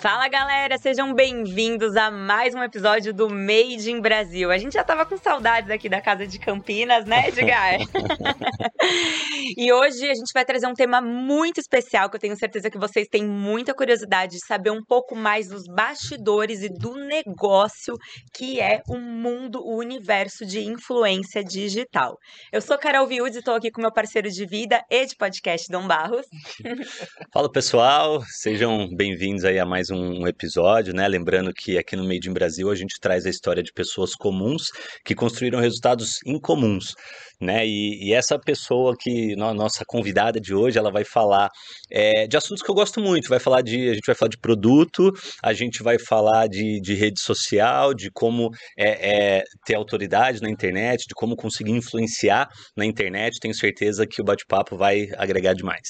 Fala galera, sejam bem-vindos a mais um episódio do Made in Brasil. A gente já tava com saudades aqui da casa de Campinas, né, Edgar? e hoje a gente vai trazer um tema muito especial que eu tenho certeza que vocês têm muita curiosidade de saber um pouco mais dos bastidores e do negócio que é o mundo, o universo de influência digital. Eu sou Carol Viúdes e estou aqui com meu parceiro de vida e de podcast, Dom Barros. Fala pessoal, sejam bem-vindos aí a mais um episódio, né? Lembrando que aqui no Made in Brasil a gente traz a história de pessoas comuns que construíram resultados incomuns, né? E, e essa pessoa que nossa convidada de hoje, ela vai falar é, de assuntos que eu gosto muito. Vai falar de, a gente vai falar de produto, a gente vai falar de, de rede social, de como é, é, ter autoridade na internet, de como conseguir influenciar na internet. Tenho certeza que o bate-papo vai agregar demais.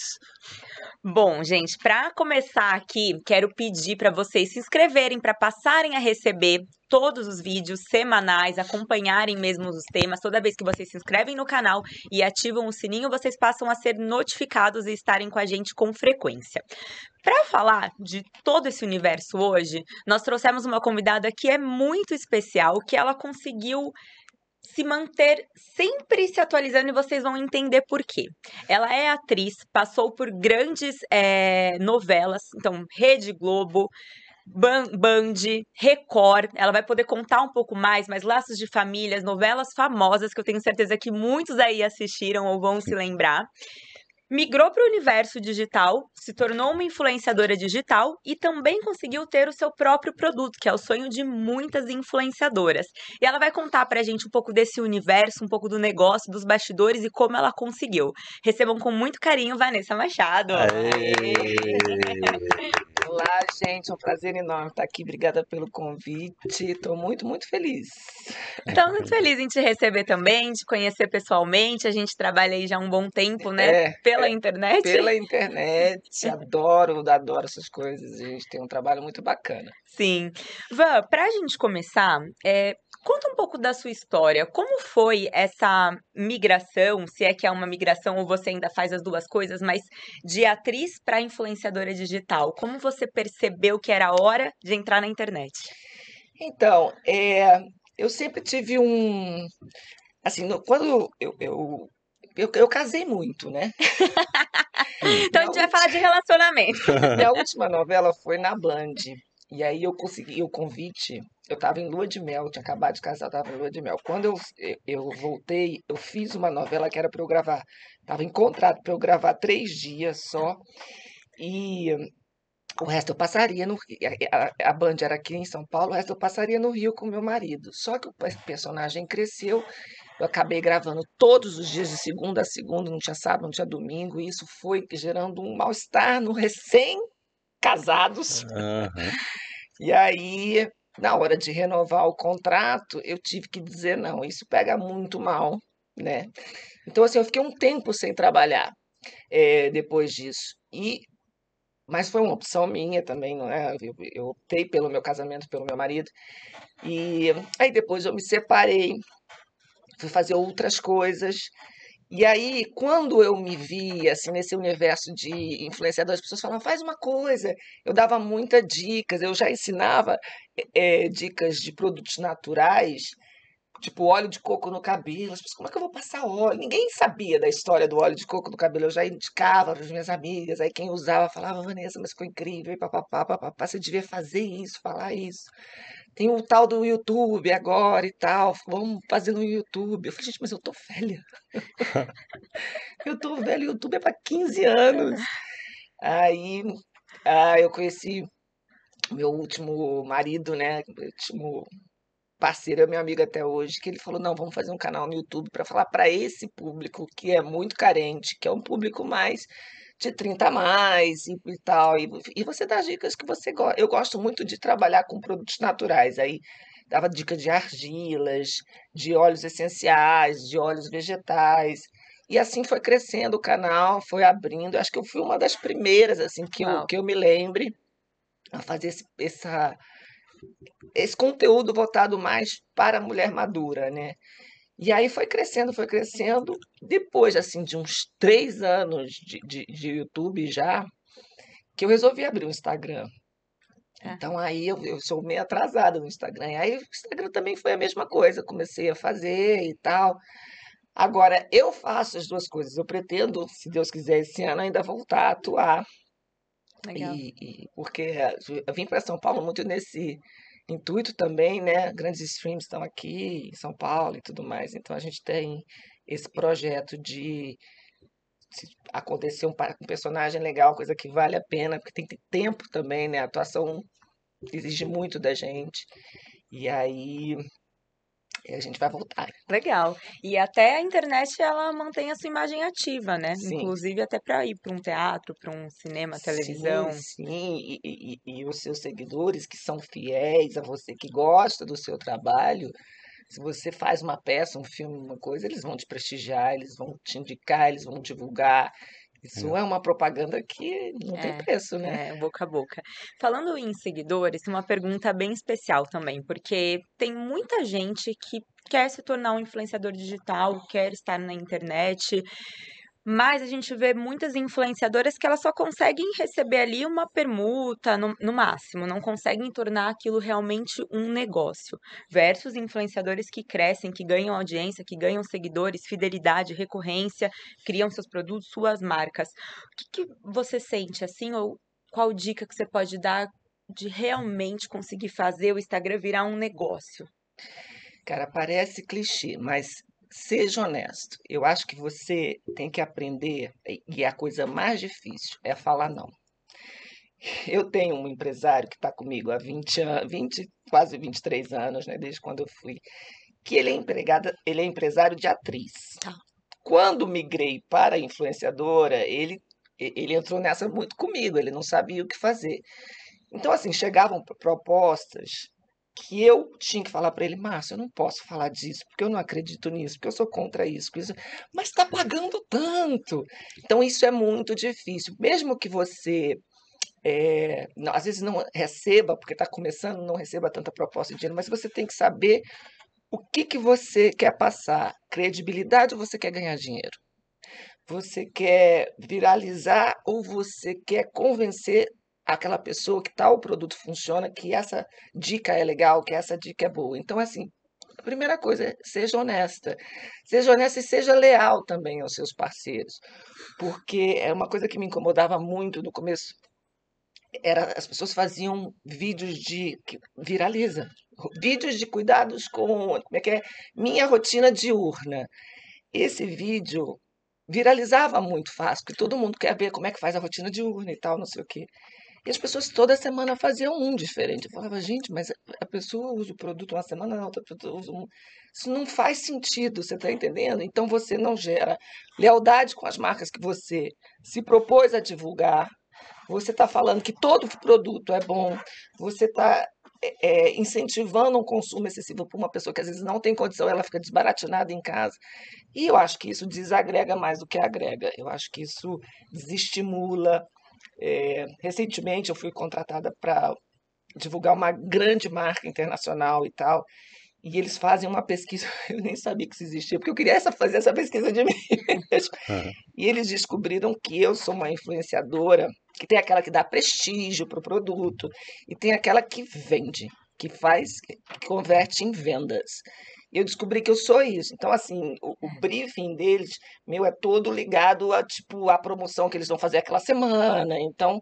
Bom, gente, para começar aqui, quero pedir para vocês se inscreverem para passarem a receber todos os vídeos semanais, acompanharem mesmo os temas. Toda vez que vocês se inscrevem no canal e ativam o sininho, vocês passam a ser notificados e estarem com a gente com frequência. Para falar de todo esse universo hoje, nós trouxemos uma convidada que é muito especial, que ela conseguiu se manter sempre se atualizando e vocês vão entender por quê. Ela é atriz, passou por grandes é, novelas, então Rede Globo, Band, Record, ela vai poder contar um pouco mais, mas Laços de Famílias, novelas famosas que eu tenho certeza que muitos aí assistiram ou vão se lembrar migrou para o universo digital, se tornou uma influenciadora digital e também conseguiu ter o seu próprio produto, que é o sonho de muitas influenciadoras. E ela vai contar para a gente um pouco desse universo, um pouco do negócio, dos bastidores e como ela conseguiu. Recebam com muito carinho Vanessa Machado. Aê! Aê! Olá, gente, é um prazer enorme estar aqui. Obrigada pelo convite. Estou muito, muito feliz. Estou muito feliz em te receber também, te conhecer pessoalmente. A gente trabalha aí já há um bom tempo, né? É, pela é, internet. Pela internet. Adoro, adoro essas coisas. A gente tem um trabalho muito bacana. Sim. Van, para a gente começar, é, Conta um pouco da sua história. Como foi essa migração, se é que é uma migração ou você ainda faz as duas coisas, mas de atriz para influenciadora digital? Como você percebeu que era hora de entrar na internet? Então, é, eu sempre tive um. Assim, no, quando eu, eu, eu, eu, casei muito, né? então a gente vai falar de relacionamento. Minha última novela foi na Band. E aí eu consegui o convite eu estava em lua de mel, tinha acabado de casar, estava em lua de mel. Quando eu, eu voltei, eu fiz uma novela que era para eu gravar. Estava em contrato para eu gravar três dias só. E o resto eu passaria no a, a Band era aqui em São Paulo, o resto eu passaria no Rio com meu marido. Só que o personagem cresceu, eu acabei gravando todos os dias de segunda a segunda, não tinha sábado, não tinha domingo, e isso foi gerando um mal-estar no recém-casados. Uhum. E aí na hora de renovar o contrato, eu tive que dizer não, isso pega muito mal, né? Então, assim, eu fiquei um tempo sem trabalhar é, depois disso. E, mas foi uma opção minha também, não é? Eu, eu optei pelo meu casamento, pelo meu marido. E aí depois eu me separei, fui fazer outras coisas. E aí, quando eu me vi assim nesse universo de influenciadores, as pessoas falavam, faz uma coisa. Eu dava muitas dicas, eu já ensinava é, dicas de produtos naturais, tipo óleo de coco no cabelo. As pessoas, como é que eu vou passar óleo? Ninguém sabia da história do óleo de coco no cabelo. Eu já indicava para as minhas amigas. Aí quem usava falava, Vanessa, mas ficou incrível, papapá, papapá, você devia fazer isso, falar isso tem o tal do YouTube agora e tal, vamos fazer no YouTube. Eu falei, gente, mas eu tô velha. eu tô velha, YouTube é para 15 anos. Aí ah, eu conheci meu último marido, né? Meu último parceiro, é meu amigo até hoje, que ele falou: não, vamos fazer um canal no YouTube para falar para esse público que é muito carente, que é um público mais de 30 a mais e, e tal. E, e você dá dicas que você gosta. Eu gosto muito de trabalhar com produtos naturais. Aí dava dica de argilas, de óleos essenciais, de óleos vegetais. E assim foi crescendo o canal, foi abrindo. Acho que eu fui uma das primeiras, assim, que, eu, que eu me lembre a fazer esse, essa, esse conteúdo voltado mais para a mulher madura, né? E aí foi crescendo, foi crescendo. Depois, assim, de uns três anos de, de, de YouTube já, que eu resolvi abrir o Instagram. É. Então aí eu, eu sou meio atrasada no Instagram. Aí o Instagram também foi a mesma coisa, comecei a fazer e tal. Agora, eu faço as duas coisas. Eu pretendo, se Deus quiser, esse ano ainda voltar a atuar. Legal. E, e porque eu vim para São Paulo muito nesse intuito também, né? Grandes streams estão aqui em São Paulo e tudo mais. Então a gente tem esse projeto de se acontecer um, um personagem legal, coisa que vale a pena, porque tem que ter tempo também, né? A atuação exige muito da gente. E aí e a gente vai voltar. Legal. E até a internet ela mantém a sua imagem ativa, né? Sim. Inclusive até para ir para um teatro, para um cinema, televisão. Sim, sim. E, e, e, os seus seguidores que são fiéis a você, que gosta do seu trabalho, se você faz uma peça, um filme, uma coisa, eles vão te prestigiar, eles vão te indicar, eles vão divulgar. Isso é. é uma propaganda que não é, tem preço, né? É, boca a boca. Falando em seguidores, uma pergunta bem especial também, porque tem muita gente que quer se tornar um influenciador digital, quer estar na internet, mas a gente vê muitas influenciadoras que elas só conseguem receber ali uma permuta no, no, máximo, não conseguem tornar aquilo realmente um negócio. Versus influenciadores que crescem, que ganham audiência, que ganham seguidores, fidelidade, recorrência, criam seus produtos, suas marcas. O que, que você sente assim, ou qual dica que você pode dar de realmente conseguir fazer o Instagram virar um negócio? Cara, parece clichê, mas seja honesto. Eu acho que você tem que aprender, e a coisa mais difícil é falar não. Eu tenho um empresário que está comigo há 20 anos, 20, quase 23 anos, né, desde quando eu fui, que ele é empregada, ele é empresário de atriz. Tá. Quando migrei para influenciadora, ele ele entrou nessa muito comigo, ele não sabia o que fazer. Então, assim, chegavam propostas que eu tinha que falar para ele, Márcio, eu não posso falar disso, porque eu não acredito nisso, porque eu sou contra isso, isso. mas está pagando tanto. Então, isso é muito difícil. Mesmo que você, é, não, às vezes, não receba, porque está começando, não receba tanta proposta de dinheiro, mas você tem que saber o que, que você quer passar. Credibilidade ou você quer ganhar dinheiro? Você quer viralizar ou você quer convencer aquela pessoa que tal produto funciona, que essa dica é legal, que essa dica é boa. Então, assim, a primeira coisa é seja honesta. Seja honesta e seja leal também aos seus parceiros. Porque é uma coisa que me incomodava muito no começo. Era, as pessoas faziam vídeos de que viraliza, vídeos de cuidados com como é que é minha rotina diurna. Esse vídeo viralizava muito fácil, porque todo mundo quer ver como é que faz a rotina diurna e tal, não sei o quê. E as pessoas toda semana faziam um diferente. Eu falava, gente, mas a pessoa usa o produto uma semana, a outra pessoa usa um. Isso não faz sentido, você está entendendo? Então você não gera lealdade com as marcas que você se propôs a divulgar. Você está falando que todo produto é bom, você está é, incentivando um consumo excessivo por uma pessoa que às vezes não tem condição, ela fica desbaratinada em casa. E eu acho que isso desagrega mais do que agrega. Eu acho que isso desestimula, é, recentemente eu fui contratada para divulgar uma grande marca internacional e tal. E eles fazem uma pesquisa, eu nem sabia que isso existia, porque eu queria essa, fazer essa pesquisa de mim mesmo. Uhum. E eles descobriram que eu sou uma influenciadora, que tem aquela que dá prestígio para o produto, e tem aquela que vende, que faz, que converte em vendas. E eu descobri que eu sou isso. Então, assim, o, o, briefing deles, meu, é todo ligado a, tipo, a promoção que eles vão fazer aquela semana. Então,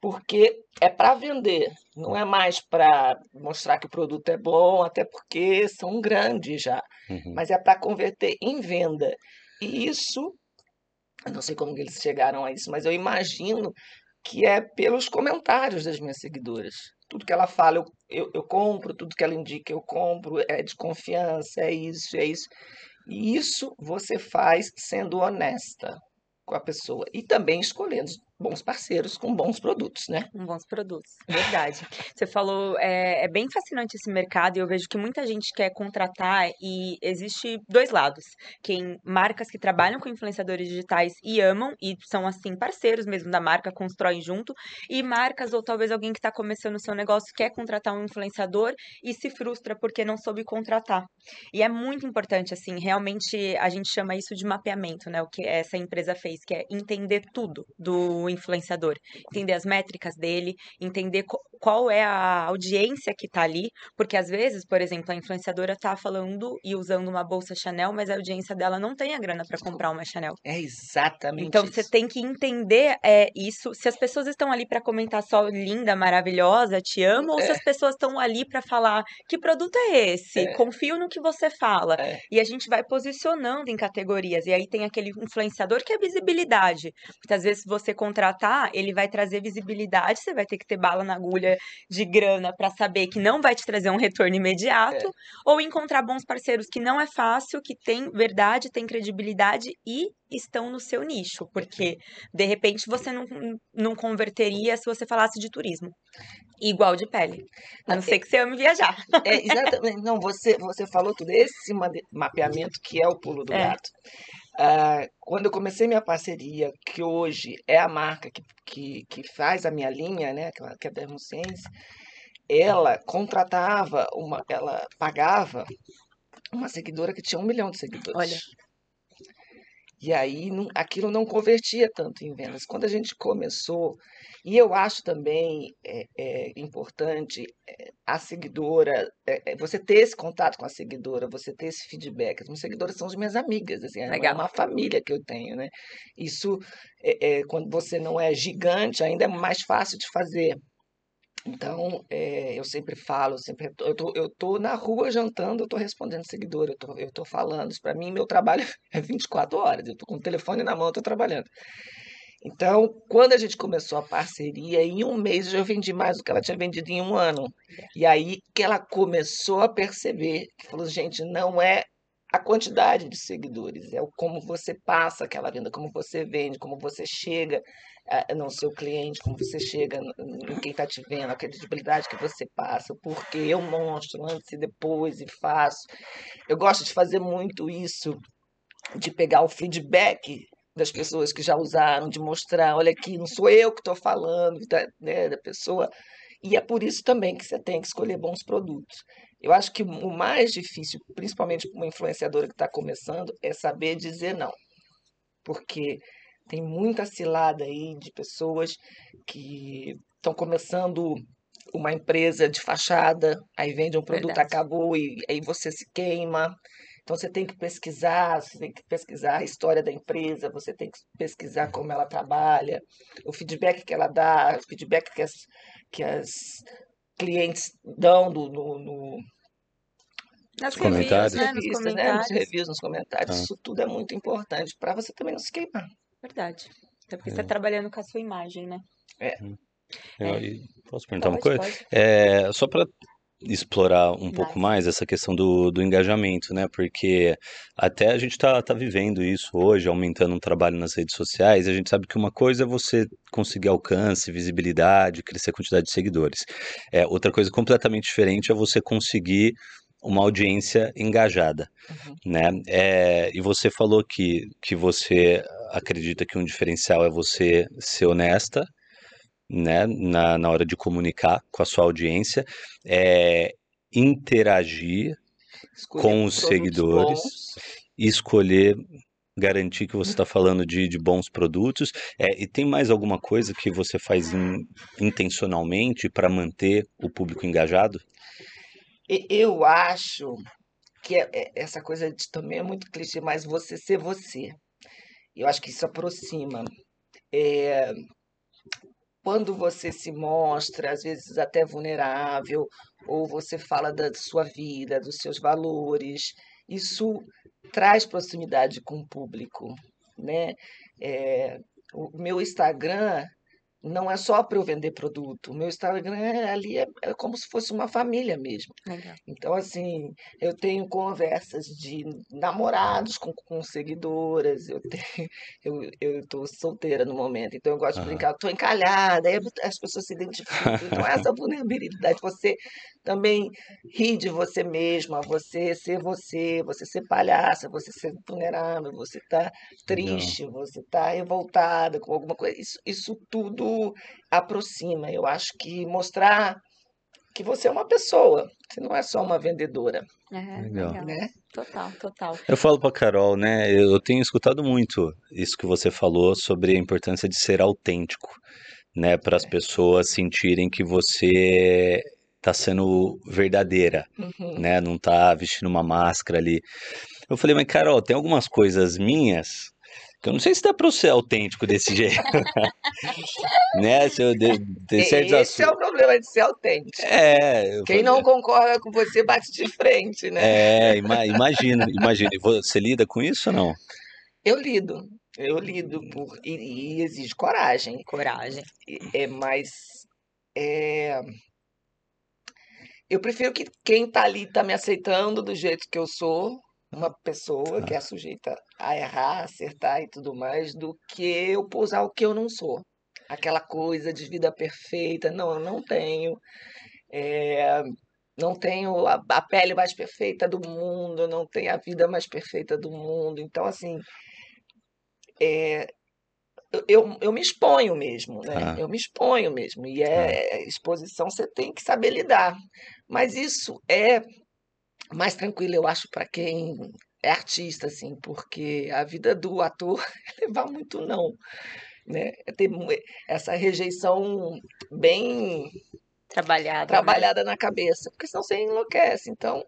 porque é para vender, não é mais para mostrar que o produto é bom, até porque são grandes já, uhum. mas é para converter em venda. E isso, eu não sei como eles chegaram a isso, mas eu imagino que é pelos comentários das minhas seguidoras tudo que ela fala eu, eu, eu, compro, tudo que ela indica eu compro, é de confiança, é isso, é isso. E isso você faz sendo honesta com a pessoa e também escolhendo bons parceiros com bons produtos, né? Com bons produtos, verdade. Você falou, é, é, bem fascinante esse mercado e eu vejo que muita gente quer contratar e existe dois lados. Quem marcas que trabalham com influenciadores digitais e amam e são assim parceiros mesmo da marca, constroem junto e marcas ou talvez alguém que está começando o seu negócio quer contratar um influenciador e se frustra porque não soube contratar. E é muito importante assim, realmente a gente chama isso de mapeamento, né? O que essa empresa fez, que é entender tudo do influenciador, entender as métricas dele, entender qual é a audiência que tá ali, porque às vezes, por exemplo, a influenciadora tá falando e usando uma bolsa Chanel, mas a audiência dela não tem a grana para comprar uma Chanel. É exatamente Então isso. você tem que entender é, isso. Se as pessoas estão ali para comentar só linda, maravilhosa, te amo, ou se É. as pessoas estão ali para falar que produto é esse? É. Confio no que você fala. É. E a gente vai posicionando em categorias. E aí tem aquele influenciador que é visibilidade. Porque às vezes se você contratar, ele vai trazer visibilidade, você vai ter que ter bala na agulha de grana para saber que não vai te trazer um retorno imediato, ou encontrar bons parceiros que não é fácil, que tem verdade, tem credibilidade e estão no seu nicho, porque de repente você não, não converteria se você falasse de turismo. Igual de pele. A não ser que você ame viajar. É, exatamente. Não, você, você falou tudo. Esse mapeamento que é o pulo do É. gato. Ah, quando eu comecei minha parceria, que hoje é a marca que, que, que faz a minha linha, né, que é a- é a Dermosense, ela contratava, uma, ela pagava uma seguidora que tinha um milhão de seguidores. Olha. E aí não- aquilo não convertia tanto em vendas. Quando a gente começou, e eu acho também é, é, importante é, a seguidora, é, é, você ter esse contato com a seguidora, você ter esse feedback. As minhas seguidoras são as minhas amigas, assim, é uma família que eu tenho, né? Isso, é, quando você não é gigante, ainda é mais fácil de fazer. Então, é, eu sempre falo, eu sempre eu tô, eu tô na rua jantando, eu tô respondendo seguidor, eu tô, eu tô falando. Isso para mim, meu trabalho é 24 horas. Eu tô com o telefone na mão, eu tô trabalhando. Então, quando a gente começou a parceria, em um mês eu já vendi mais do que ela tinha vendido em um ano. E aí que ela começou a perceber, que falou, gente, não é a quantidade de seguidores, é o como você passa aquela venda, como você vende, como você chega eh, no seu cliente, como você chega em quem está te vendo, a credibilidade que você passa, o porquê eu mostro antes e depois e faço. Eu gosto de fazer muito isso, de pegar o feedback das pessoas que já usaram, de mostrar, olha aqui, não sou eu que estou falando, da, né, da pessoa. E é por isso também que você tem que escolher bons produtos. Eu acho que o mais difícil, principalmente para uma influenciadora que está começando, é saber dizer não. Porque tem muita cilada aí de pessoas que estão começando uma empresa de fachada, aí vende um produto, Verdade. acabou e aí você se queima. Então você tem que pesquisar, você tem que pesquisar a história da empresa, você tem que pesquisar como ela trabalha, o feedback que ela dá, o feedback que as, que as clientes dão do, no, no, Nas Nos comentários. reviews, né? Nos revistas, né, nos comentários. reviews, nos comentários. Tá. Isso tudo é muito importante para você também não se queimar. Verdade. Até porque É. você tá trabalhando com a sua imagem, né? Eu- É. posso perguntar uma Pode, coisa? pode. É, só para explorar um pouco mais essa questão do, do engajamento, né? Porque até a gente tá, tá vivendo isso hoje, aumentando um trabalho nas redes sociais, a gente sabe que uma coisa é você conseguir alcance, visibilidade, crescer a quantidade de seguidores. É, outra coisa completamente diferente é você conseguir uma audiência engajada, Uhum. né? É, e você falou que, que você acredita que um diferencial é você ser honesta, né, na, na hora de comunicar com a sua audiência, é, interagir, Escolher Com os seguidores. bons. escolher, garantir que você está falando de, de bons produtos. É, e tem mais alguma coisa que você faz in- intencionalmente para manter o público engajado? Eu acho que é- é- essa coisa de, também é muito clichê, mas você ser você. Eu acho que isso aproxima. É, quando você se mostra, às vezes até vulnerável, ou você fala da sua vida, dos seus valores, isso traz proximidade com o público, né? É, o meu Instagram não é só para eu vender produto. O meu Instagram é ali é, é como se fosse uma família mesmo. Legal. Então, assim, eu tenho conversas de namorados com, com seguidoras, eu tenho, eu, eu tô solteira no momento, então eu gosto de Aham. brincar, tô encalhada, aí as pessoas se identificam. Então, essa vulnerabilidade, você também rir de você mesma, você ser você, você ser palhaça, você ser vulnerável, você tá triste, você tá revoltada com alguma coisa, isso, isso tudo aproxima. Eu acho que mostrar que você é uma pessoa, você não é só uma vendedora, É, Legal. legal. né? Total, total. Eu falo pra Carol, né? Eu tenho escutado muito isso que você falou sobre a importância de ser autêntico, né, para as pessoas sentirem que você tá sendo verdadeira, Uhum. né? Não tá vestindo uma máscara ali. Eu falei, mas Carol, tem algumas coisas minhas eu não sei se dá para eu ser autêntico desse jeito, né? Se eu de, certos Esse é assuntos. o problema de ser autêntico. É, Quem não concorda com você bate de frente, né? É, ima- imagina, imagina. E Você lida com isso ou não? Eu lido, eu lido por, e, e exige coragem. Coragem. É mais. é, Eu prefiro que quem tá ali tá me aceitando do jeito que eu sou, uma pessoa que é sujeita a errar, acertar e tudo mais, do que eu posar o que eu não sou. Aquela coisa de vida perfeita. Não, eu não tenho. É, Não tenho a, a pele mais perfeita do mundo, não tenho a vida mais perfeita do mundo. Então, assim, é, eu, eu, me exponho mesmo, né? Ah. Eu me exponho mesmo. E é exposição você tem que saber lidar. Mas isso é mais tranquilo, eu acho, para quem é artista, assim, porque a vida do ator é levar muito não, né? É ter essa rejeição bem Trabalhada. né? trabalhada na cabeça, porque senão você enlouquece. Então,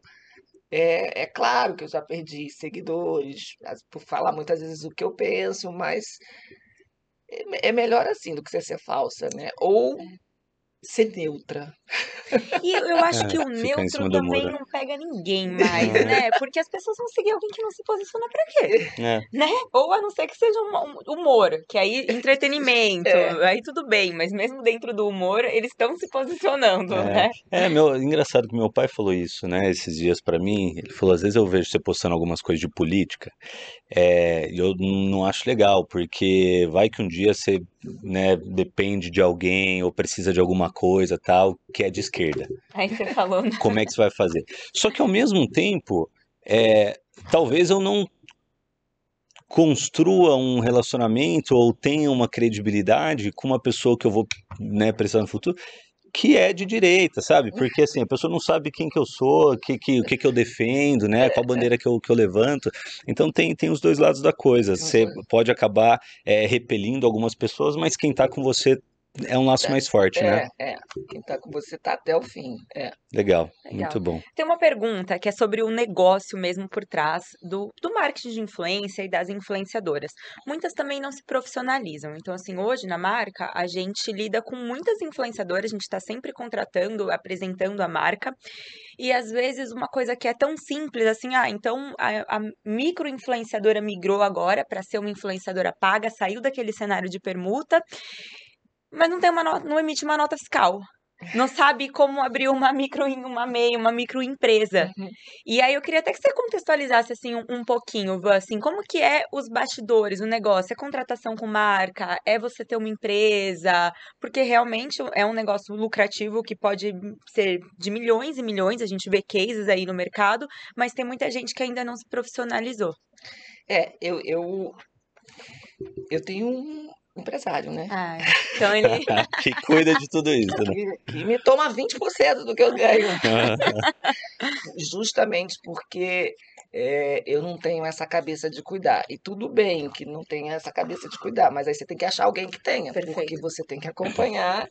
é, é claro que eu já perdi seguidores por falar muitas vezes o que eu penso, mas é, é melhor assim do que você ser falsa, né? Ou ser neutra. E eu acho É, que o neutro também não pega ninguém mais, né? Porque as pessoas vão seguir alguém que não se posiciona pra quê? É. Né? Ou a não ser que seja um, um humor, que aí entretenimento, É. aí tudo bem, mas mesmo dentro do humor, eles estão se posicionando, É. né? É, meu, engraçado que meu pai falou isso, né, esses dias pra mim. Ele falou, às vezes eu vejo você postando algumas coisas de política, é, e eu não acho legal, porque vai que um dia você, né, depende de alguém ou precisa de alguma coisa, tal, que é de esquerda. Aí você falou, né? Como é que você vai fazer? Só que ao mesmo tempo, é, talvez eu não construa um relacionamento ou tenha uma credibilidade com uma pessoa que eu vou, né, precisar no futuro, que é de direita, sabe? Porque assim, a pessoa não sabe quem que eu sou, que, que, o que que eu defendo, né? Qual bandeira que eu, que eu levanto. Então tem, tem os dois lados da coisa. Você pode acabar é, repelindo algumas pessoas, mas quem tá com você é um laço mais forte, né? É, é. Quem tá com você tá até o fim. É. Legal, Legal. muito bom. Tem uma pergunta que é sobre o negócio mesmo por trás do, do marketing de influência e das influenciadoras. Muitas também não se profissionalizam. Então, assim, hoje na marca, a gente lida com muitas influenciadoras, a gente está sempre contratando, apresentando a marca. E às vezes uma coisa que é tão simples assim, ah, então a, a micro-influenciadora migrou agora para ser uma influenciadora paga, saiu daquele cenário de permuta, mas não tem uma nota, não emite uma nota fiscal. Não sabe como abrir uma micro, uma MEI, uma microempresa. Uhum. E aí eu queria até que você contextualizasse assim um, um pouquinho, assim, como que é os bastidores, o negócio? É contratação com marca? É você ter uma empresa? Porque realmente é um negócio lucrativo que pode ser de milhões e milhões, a gente vê cases aí no mercado, mas tem muita gente que ainda não se profissionalizou. É, eu, eu, eu tenho um empresário, né? Ah, então ele. que cuida de tudo isso, né? Que, me toma 20% do que eu ganho. Justamente porque é, eu não tenho essa cabeça de cuidar. E tudo bem que não tenha essa cabeça de cuidar, mas aí você tem que achar alguém que tenha, porque Perfeito. você tem que acompanhar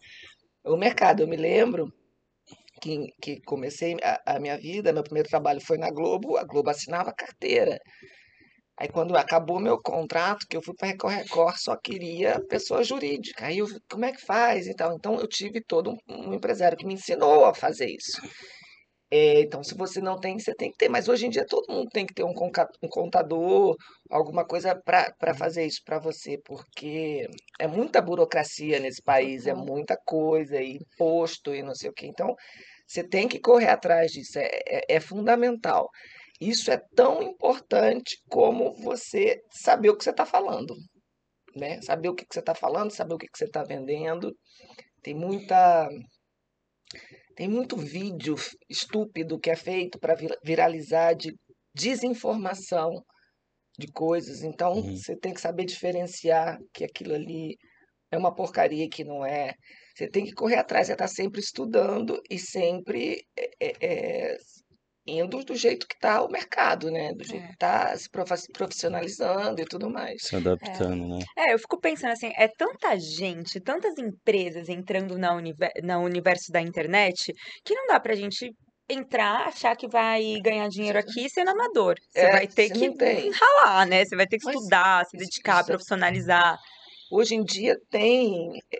o mercado. Eu me lembro que, que comecei a, a minha vida, meu primeiro trabalho foi na Globo, a Globo assinava carteira. Aí quando acabou meu contrato, que eu fui para Record Record, só queria pessoa jurídica. Aí eu, como é que faz e tal? Então eu tive todo um, um empresário que me ensinou a fazer isso. É, então, se você não tem, você tem que ter. Mas hoje em dia todo mundo tem que ter um contador, alguma coisa para fazer isso para você, porque é muita burocracia nesse país, é muita coisa, e imposto e não sei o quê. Então, você tem que correr atrás disso, é, é, é fundamental. Isso é tão importante como você saber o que você está falando, né? Saber o que que você está falando, saber o que que você está vendendo. Tem muita tem muito vídeo estúpido que é feito para viralizar de desinformação de coisas. Então, Uhum. você tem que saber diferenciar que aquilo ali é uma porcaria que não é. Você tem que correr atrás, você está sempre estudando e sempre é, é, indo do jeito que está o mercado, né? Do jeito É. que está se profissionalizando e tudo mais. Se adaptando, né? É, eu fico pensando assim, é tanta gente, tantas empresas entrando na, univer na universo da internet, que não dá pra gente entrar, achar que vai ganhar dinheiro aqui sendo amador. Você É, vai ter você que ralar, né? Você vai ter que Mas estudar, se dedicar, isso- profissionalizar. Hoje em dia tem é,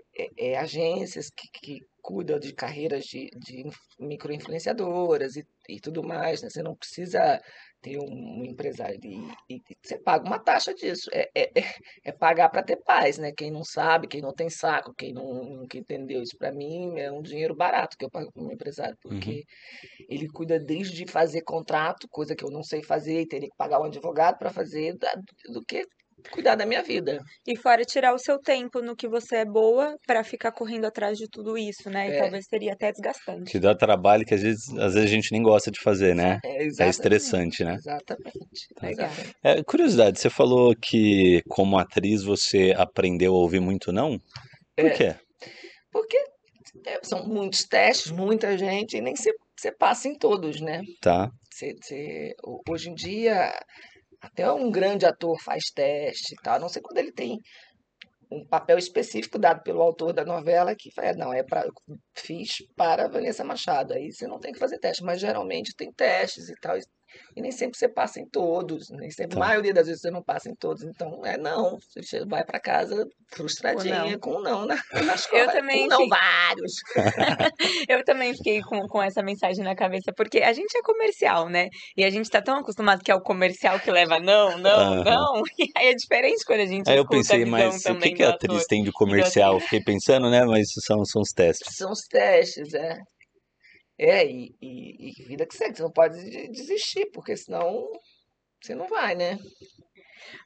é, é, agências que, que cuidam de carreiras de, de inf- micro-influenciadoras e, e tudo mais, né? Você não precisa ter um empresário e, e você paga uma taxa disso. É, é, é- é pagar para ter paz, né? Quem não sabe, quem não tem saco, quem não, nunca entendeu isso para mim é um dinheiro barato que eu pago para um empresário, porque ele cuida desde fazer contrato, coisa que eu não sei fazer e teria que pagar um advogado para fazer, da- do que cuidar da minha vida. E fora tirar o seu tempo no que você é boa pra ficar correndo atrás de tudo isso, né? E É. talvez seria até desgastante. Que dá trabalho que às vezes, às vezes a gente nem gosta de fazer, né? É, É estressante, né? Exatamente. Legal. exatamente. É, curiosidade, você falou que como atriz você aprendeu a ouvir muito não? Por É. quê? Porque é, são muitos testes, muita gente, e nem você, você passa em todos, né? Tá. Você, você- ho- hoje em dia, até um grande ator faz teste e tal, não sei quando ele tem um papel específico dado pelo autor da novela que fala, não, é para fiz para Vanessa Machado. Aí você não tem que fazer teste, mas geralmente tem testes e tal. E, nem sempre você passa em todos, nem sempre, Tá. a maioria das vezes você não passa em todos. Então, é não, você vai para casa frustradinha não. com um não na, nas Eu costas, também com não fico- vários. Eu também fiquei com, com essa mensagem na cabeça, porque a gente é comercial, né? E a gente tá tão acostumado que é o comercial que leva não, não, Aham. não. E aí é diferente quando a gente Aí eu pensei, mas o que, que a atriz tem de comercial? Eu Fiquei pensando, né? Mas isso são, são os testes. São os testes, é. É, e, e, e vida que segue, você não pode de- desistir, porque senão você não vai, né?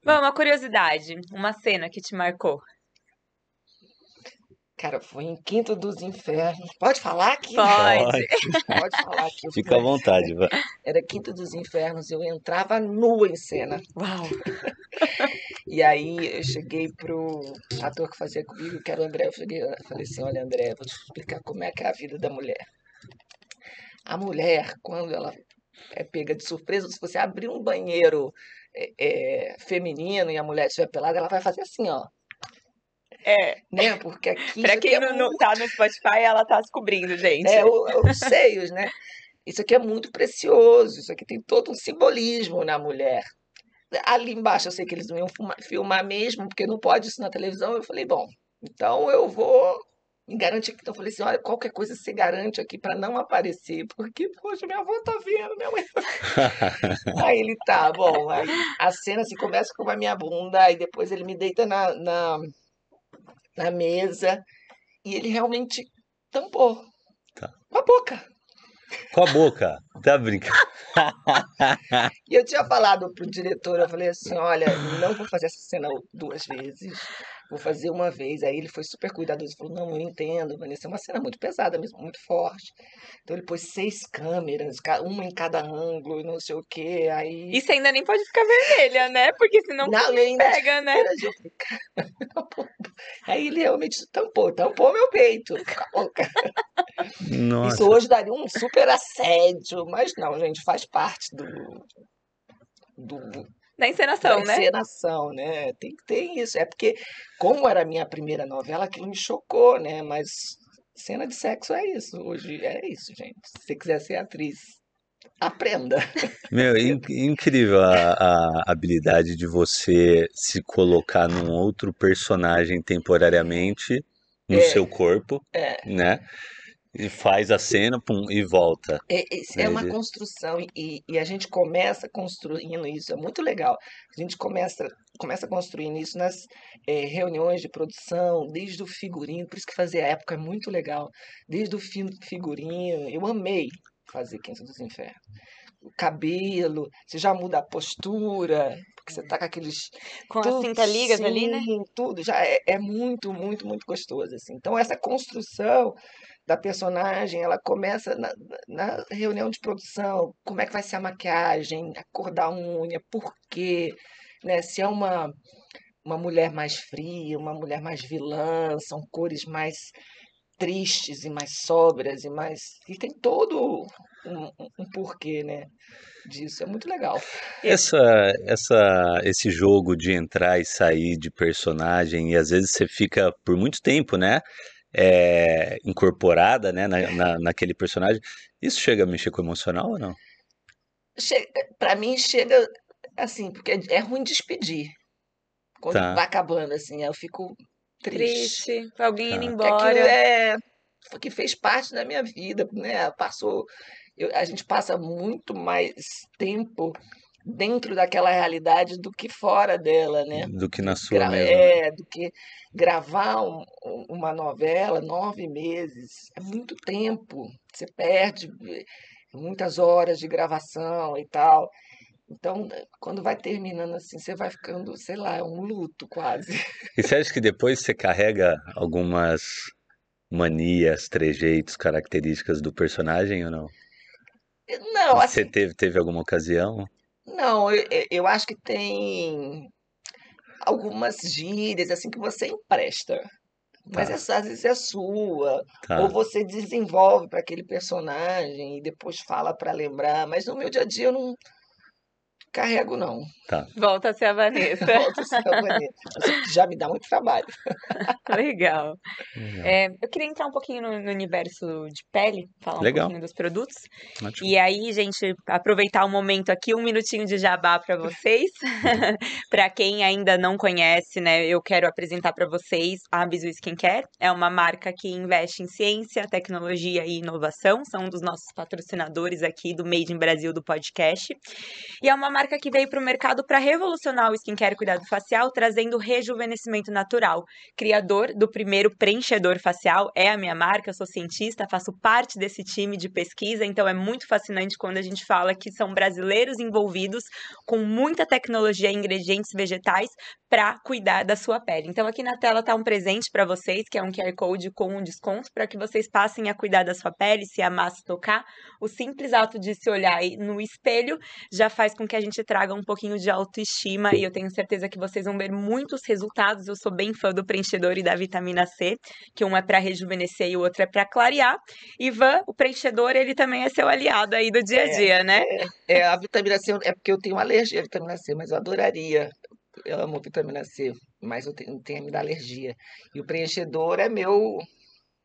Bom, uma curiosidade, uma cena que te marcou. Cara, foi em Quinto dos Infernos. Pode falar aqui? Pode. Pode falar aqui. Fica à vontade. vai. Era Quinto dos Infernos, eu entrava nua em cena. Uau. E aí eu cheguei pro ator que fazia comigo, que era o André, eu cheguei, eu falei assim, olha André, vou te explicar como é que é a vida da mulher. A mulher, quando ela é pega de surpresa, se você abrir um banheiro é, é, feminino e a mulher estiver pelada, ela vai fazer assim, ó. É, Né? Porque aqui pra quem é não, muito- tá no Spotify, ela tá descobrindo, gente. é, os seios, né? Isso aqui é muito precioso, isso aqui tem todo um simbolismo na mulher. Ali embaixo eu sei que eles não iam filmar mesmo, porque não pode isso na televisão. Eu falei, bom, então eu vou me garantir aqui. Então eu falei assim, olha, qualquer coisa se garante aqui para não aparecer, porque, poxa, minha avó tá vendo, minha mãe. Aí ele tá, bom, aí a cena assim, começa com a minha bunda, aí depois ele me deita na, na, na mesa e ele realmente tampou. Tá. Com a boca. Com a boca. Tá brincando. E eu tinha falado pro diretor, eu falei assim, olha, não vou fazer essa cena duas vezes, vou fazer uma vez. Aí ele foi super cuidadoso, falou, não, eu entendo, Vanessa, é uma cena muito pesada mesmo, muito forte. Então ele pôs seis câmeras, uma em cada ângulo, e não sei o quê, aí... Isso ainda nem pode ficar vermelha, né? Porque senão Na além das pega, né? Aí ele realmente tampou, tampou meu peito. Isso hoje daria um super assédio, mas não, gente, faz parte do, do, Da da encenação, né? encenação, né? Tem que ter isso. É porque, como era a minha primeira novela, aquilo me chocou, né? Mas cena de sexo é isso. Hoje é isso, gente. Se você quiser ser atriz, aprenda. Meu, in- incrível a, a habilidade de você se colocar num outro personagem temporariamente no É. seu corpo, É. né? E faz a cena, pum, e volta. É, é É, uma de- construção e- e, a gente começa construindo isso, é muito legal. A gente começa, começa construindo isso nas eh, reuniões de produção, desde o figurino, por isso que fazer a época é muito legal. Desde o fi- figurino, eu amei fazer Quinto dos Infernos. O cabelo, você já muda a postura, porque você tá com aqueles Com as tudo, cinta-ligas ali, né? sim, tudo já é, é muito, muito, muito gostoso assim. Então essa construção da personagem, ela começa na, na reunião de produção, como é que vai ser a maquiagem, a cor da unha, por quê, né? Se é uma uma mulher mais fria, uma mulher mais vilã, são cores mais tristes e mais sóbrias e mais. E tem todo um, um porquê, né? Disso. É muito legal. Essa, essa, esse jogo de entrar e sair de personagem, e às vezes você fica por muito tempo, né? É, incorporada né, na, na, naquele personagem. Isso chega a mexer com o emocional ou não? Chega, pra mim chega assim, porque é, é ruim despedir. Quando Tá. vai acabando, assim, eu fico triste. Triste, alguém indo Tá. Porque aquilo embora. é que fez parte da minha vida, né? Passou, eu- a gente passa muito mais tempo dentro daquela realidade do que fora dela, né? Do que na sua Gra- mesmo. é, do que gravar um- um- uma novela nove meses é muito tempo. Você perde eh, muitas horas de gravação e tal. Então, eh, quando vai terminando assim, você vai ficando, sei lá, é um luto quase. E você acha que depois você carrega algumas manias, trejeitos, características do personagem ou não? Não, assim, Você teve, teve alguma ocasião? Não, eu, eu- acho que tem algumas gírias assim que você empresta, mas Tá. essa, às vezes é sua, Tá. ou você desenvolve para aquele personagem e depois fala para lembrar, mas no meu dia a dia eu não carrego, não. Volta a ser a Vanessa. Volto a ser a Vanessa. Já me dá muito trabalho. Legal. Legal. É, eu queria entrar um pouquinho no, no universo de pele, falar um Legal. pouquinho dos produtos. Ótimo. E aí, gente, aproveitar o momento aqui, um minutinho de jabá para vocês. para quem ainda não conhece, né, eu quero apresentar para vocês a Bizu Skincare. É uma marca que investe em ciência, tecnologia e inovação. São um dos nossos patrocinadores aqui do Made in Brasil do podcast. E é uma marca que veio para o mercado para revolucionar o skincare cuidado facial, trazendo rejuvenescimento natural. Criador do primeiro preenchedor facial é a minha marca, eu sou cientista, faço parte desse time de pesquisa, então é muito fascinante quando a gente fala que são brasileiros envolvidos com muita tecnologia e ingredientes vegetais para cuidar da sua pele. Então aqui na tela tá um presente para vocês, que é um QR Code com um desconto para que vocês passem a cuidar da sua pele, se amar, se tocar. O simples ato de se olhar no espelho já faz com que a gente traga um pouquinho de autoestima e eu tenho certeza que vocês vão ver muitos resultados. Eu sou bem fã do preenchedor e da vitamina C, que um é para rejuvenescer e o outro é para clarear. Ivan, o preenchedor, ele também é seu aliado aí do dia a dia, né? É, a vitamina C, é porque eu tenho uma alergia à vitamina C, mas eu adoraria. Eu amo vitamina C, mas eu tenho, tenho me dá alergia. E o preenchedor é meu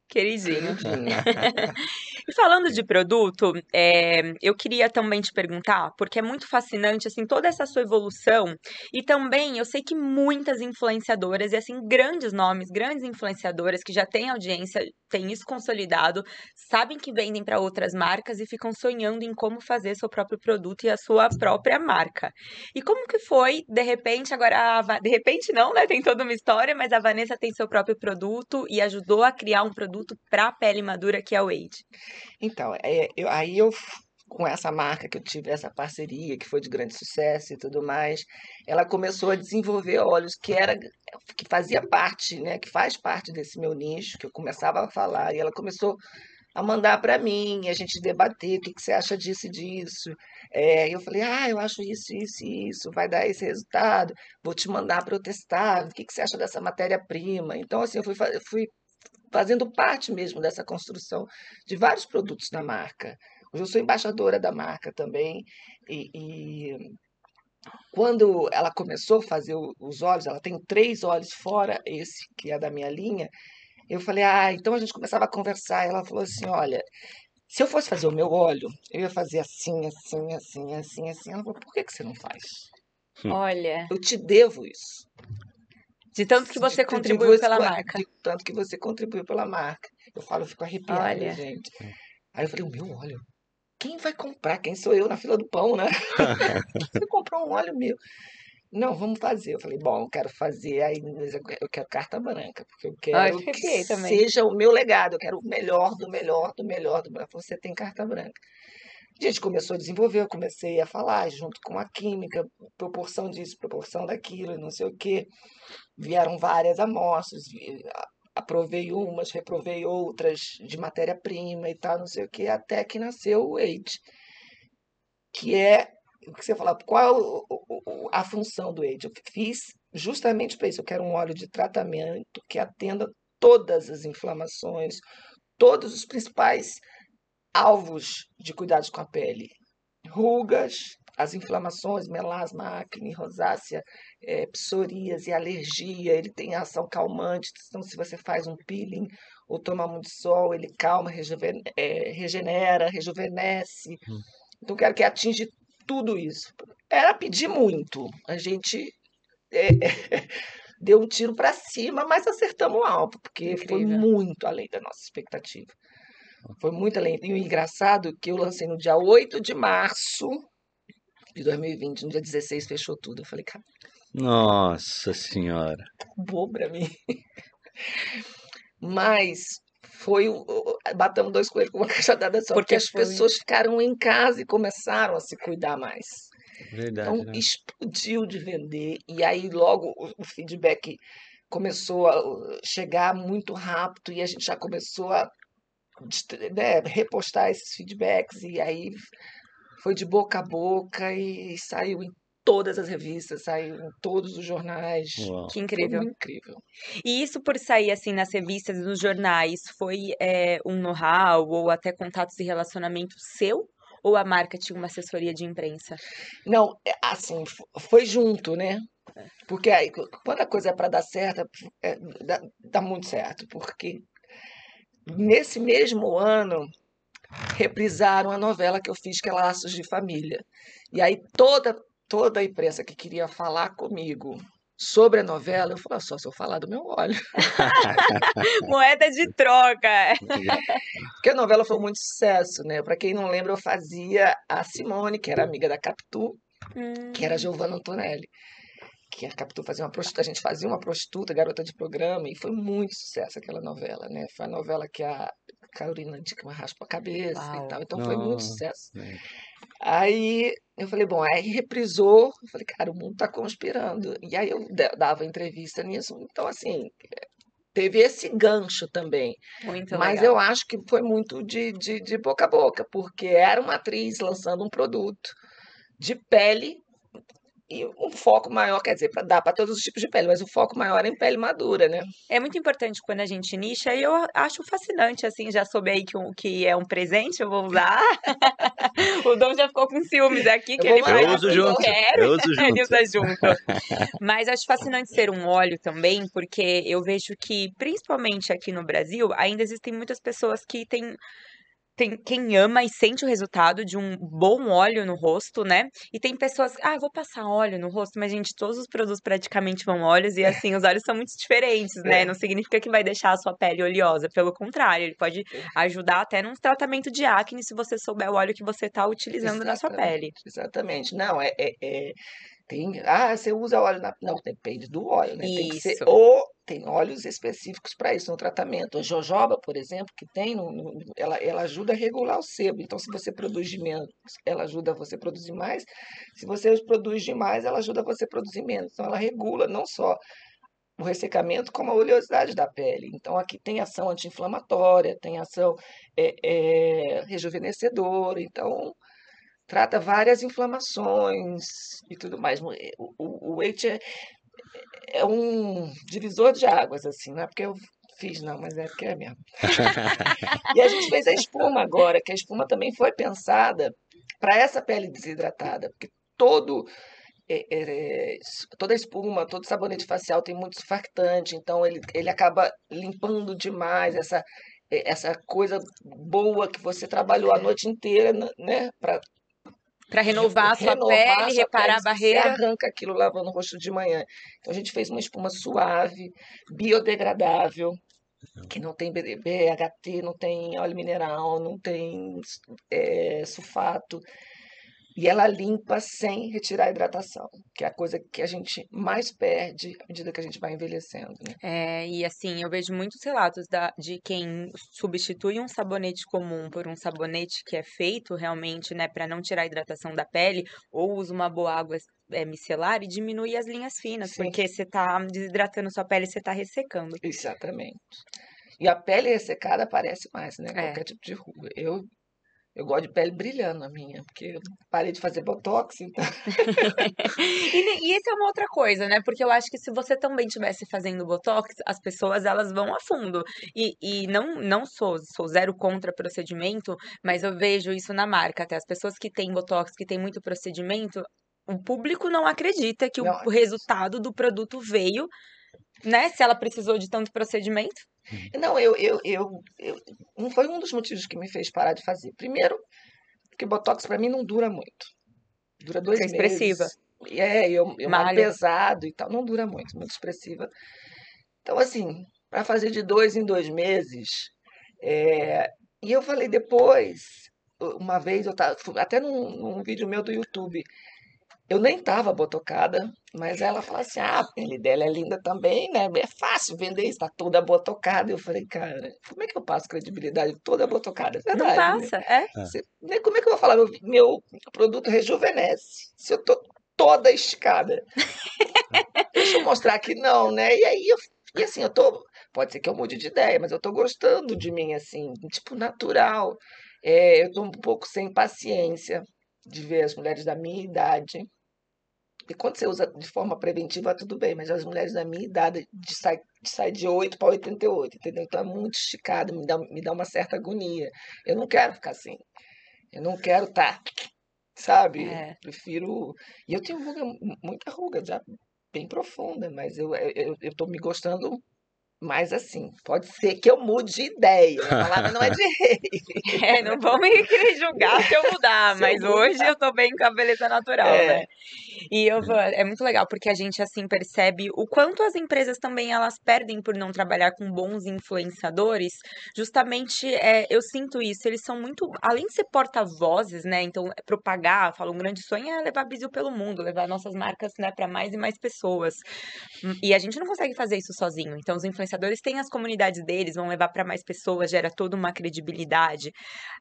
Queridinho. E falando de produto, é, eu queria também te perguntar, porque é muito fascinante, assim, toda essa sua evolução. E também, eu sei que muitas influenciadoras, e assim, grandes nomes, grandes influenciadoras que já têm audiência, têm isso consolidado, sabem que vendem para outras marcas e ficam sonhando em como fazer seu próprio produto e a sua própria marca. E como que foi, de repente, agora, de repente não, né? Tem toda uma história, mas a Vanessa tem seu próprio produto e ajudou a criar um produto para pele madura que é o Age. Então, é, eu, aí eu, com essa marca que eu tive, essa parceria, que foi de grande sucesso e tudo mais, ela começou a desenvolver óleos que era, que fazia parte, né, que faz parte desse meu nicho, que eu começava a falar, e ela começou a mandar para mim, a gente debater, o que, que você acha disso e disso. É, eu falei, ah, eu acho isso, isso e isso, vai dar esse resultado, vou te mandar para eu testar, o que, que você acha dessa matéria-prima? Então, assim, eu fui, fui fazendo parte mesmo dessa construção de vários produtos da marca. Hoje eu sou embaixadora da marca também, e, e quando ela começou a fazer os óleos, ela tem três óleos fora esse que é da minha linha, eu falei, ah, então a gente começava a conversar, e ela falou assim, olha, se eu fosse fazer o meu óleo, eu ia fazer assim, assim, assim, assim, assim. Ela falou, por que que você não faz? Hum. Olha, Eu te devo isso. De tanto que você contribuiu você- pela marca. de tanto que você contribuiu pela marca. Eu falo, eu fico arrepiada, Olha. gente. Aí eu falei, o meu óleo? Quem vai comprar? Quem sou eu na fila do pão, né? Você comprou um óleo meu. Não, vamos fazer. Eu falei, bom, eu quero fazer, aí eu quero carta branca, porque eu quero que arrepiei também. seja o meu legado, eu quero o melhor do melhor do melhor do melhor. Você tem carta branca. A gente começou a desenvolver, eu comecei a falar junto com a química, proporção disso, proporção daquilo, não sei o quê. Vieram várias amostras, aprovei umas, reprovei outras de matéria-prima e tal, não sei o quê, até que nasceu o Age, que é o que você fala, qual é a função do Age? Eu fiz justamente para isso, eu quero um óleo de tratamento que atenda todas as inflamações, todos os principais alvos de cuidados com a pele. Rugas, as inflamações, melasma, acne, rosácea, é, psoríase, alergia, ele tem ação calmante, então se você faz um peeling ou toma muito sol, ele calma, rejuven é, regenera, rejuvenesce. Hum. Então, quero que atinge tudo isso. Era pedir muito. A gente é, deu um tiro para cima, mas acertamos o alvo, porque Incrível. foi muito além da nossa expectativa. Foi muito além. E o engraçado é que eu lancei no dia 8 de março de 2020, no dia 16 fechou tudo. Eu falei, cara. Nossa Senhora. Bom pra mim. Mas foi batamos dois coelhos com uma cajadada só, porque, porque as foi... pessoas ficaram em casa e começaram a se cuidar mais. Verdade, então né? explodiu de vender e aí logo o feedback começou a chegar muito rápido e a gente já começou a né, repostar esses feedbacks e aí foi de boca a boca e saiu em todas as revistas, saiu em todos os jornais. Uau. Que incrível. Foi incrível. E isso por sair assim nas revistas e nos jornais, foi é, um know-how ou até contatos de relacionamento seu? Ou a marca tinha uma assessoria de imprensa? Não, é, assim, foi junto, né? É. Porque aí, quando a coisa é para dar certo, é, dá, dá muito certo. Porque nesse mesmo ano, reprisaram a novela que eu fiz, que é Laços de Família. E aí toda, toda a imprensa que queria falar comigo sobre a novela, eu falei, só se eu falar do meu óleo. Moeda de troca. Porque a novela foi muito sucesso, né? Para quem não lembra, eu fazia a Simone, que era amiga da Capitu, hum. que era a Giovanna Antonelli. Que a Capitu fazia uma prostituta, a gente fazia uma prostituta, garota de programa, e foi muito sucesso aquela novela, né? Foi a novela que a Carolina de que raspa a cabeça Uau. e tal. Então foi muito sucesso. É. Aí eu falei, bom, aí reprisou, eu falei, cara, o mundo tá conspirando. E aí eu dava entrevista nisso. Então, assim, teve esse gancho também. Muito Mas legal. eu acho que foi muito de, de, de boca a boca, porque era uma atriz lançando um produto de pele e um foco maior, quer dizer, para dar para todos os tipos de pele, mas o foco maior é em pele madura, né? É muito importante quando a gente nicha e eu acho fascinante, assim, já soube aí que, um, que é um presente, eu vou usar. o Dom já ficou com ciúmes aqui, que eu ele vai. Eu uso junto, quero, eu uso junto. ele usa junto. mas acho fascinante ser um óleo também, porque eu vejo que, principalmente aqui no Brasil, ainda existem muitas pessoas que têm tem quem ama e sente o resultado de um bom óleo no rosto, né? E tem pessoas, ah, vou passar óleo no rosto, mas, gente, todos os produtos praticamente vão óleos e, assim, os óleos são muito diferentes, né? É. Não significa que vai deixar a sua pele oleosa, pelo contrário, ele pode ajudar até num tratamento de acne se você souber o óleo que você está utilizando exatamente, na sua pele. Exatamente. Não, é, é, é tem, ah, você usa óleo na. Não, depende do óleo, né? Isso. Tem que ser. Ou tem óleos específicos para isso no tratamento. A jojoba, por exemplo, que tem, ela, ela ajuda a regular o sebo. Então, se você produz menos, ela ajuda você a produzir mais. Se você produz demais, ela ajuda você a produzir menos. Então, ela regula não só o ressecamento como a oleosidade da pele. Então, aqui tem ação anti-inflamatória, tem ação é, é, rejuvenescedora. Então, trata várias inflamações e tudo mais. O, o, o é um divisor de águas, assim, não é porque eu fiz, não, mas é porque é mesmo. e a gente fez a espuma agora, que a espuma também foi pensada para essa pele desidratada, porque todo é, é, toda espuma, todo sabonete facial tem muito surfactante, então ele, ele acaba limpando demais essa essa coisa boa que você trabalhou a noite inteira, né, para para renovar a sua renovar pele, a sua reparar pele, a barreira. Você arranca aquilo lavando no rosto de manhã. Então a gente fez uma espuma suave, biodegradável, que não tem BHT, não tem óleo mineral, não tem é, sulfato. E ela limpa sem retirar a hidratação, que é a coisa que a gente mais perde à medida que a gente vai envelhecendo. Né? É, e assim, eu vejo muitos relatos da, de quem substitui um sabonete comum por um sabonete que é feito realmente, né, para não tirar a hidratação da pele, ou usa uma boa água é, micelar e diminui as linhas finas, Sim. porque você está desidratando sua pele, você está ressecando. Exatamente. E a pele ressecada aparece mais, né? É. Qualquer tipo de ruga. Eu Eu gosto de pele brilhando a minha, porque eu parei de fazer botox, então. e, e isso é uma outra coisa, né? Porque eu acho que se você também estivesse fazendo botox, as pessoas elas vão a fundo. E, e não, não sou, sou zero contra procedimento, mas eu vejo isso na marca. Até as pessoas que têm botox, que têm muito procedimento, o público não acredita que não. o resultado do produto veio, né? Se ela precisou de tanto procedimento. Não, eu, eu, eu, eu, não foi um dos motivos que me fez parar de fazer. Primeiro, porque Botox para mim não dura muito. Dura dois é meses. expressiva. É, eu, eu pesado e tal. Não dura muito, muito expressiva. Então, assim, para fazer de dois em dois meses. É... E eu falei depois, uma vez, eu tava, até num, num vídeo meu do YouTube, eu nem tava botocada, mas ela falou assim: ah, a pele dela é linda também, né? É fácil vender isso, tá toda botocada. Eu falei, cara, como é que eu passo credibilidade toda botocada? É verdade. Não passa, né? é. Você, né, como é que eu vou falar? Meu, meu produto rejuvenesce. Se eu tô toda esticada. Deixa eu mostrar aqui, não, né? E aí, eu, e assim, eu tô. Pode ser que eu mude de ideia, mas eu tô gostando de mim, assim, tipo, natural. É, eu tô um pouco sem paciência de ver as mulheres da minha idade e quando você usa de forma preventiva, tudo bem, mas as mulheres da minha idade de sai, de, sai de 8 para 88, entendeu? Então é muito esticado, me dá, me dá uma certa agonia. Eu não quero ficar assim. Eu não quero estar, tá, sabe? É. Prefiro. E eu tenho ruga, muita ruga, já bem profunda, mas eu, eu, eu tô me gostando mas assim, pode ser que eu mude de ideia. A palavra não é de rei. É, não vão me julgar se eu mudar, se mas eu hoje eu tô bem com a beleza natural, é. né? E eu é muito legal porque a gente assim percebe o quanto as empresas também elas perdem por não trabalhar com bons influenciadores. Justamente, é, eu sinto isso. Eles são muito, além de ser porta-vozes, né? Então, é propagar, falo, um grande sonho é levar Bisil pelo mundo, levar nossas marcas, né, para mais e mais pessoas. E a gente não consegue fazer isso sozinho. Então, os influenciadores influenciadores têm as comunidades deles, vão levar para mais pessoas, gera toda uma credibilidade.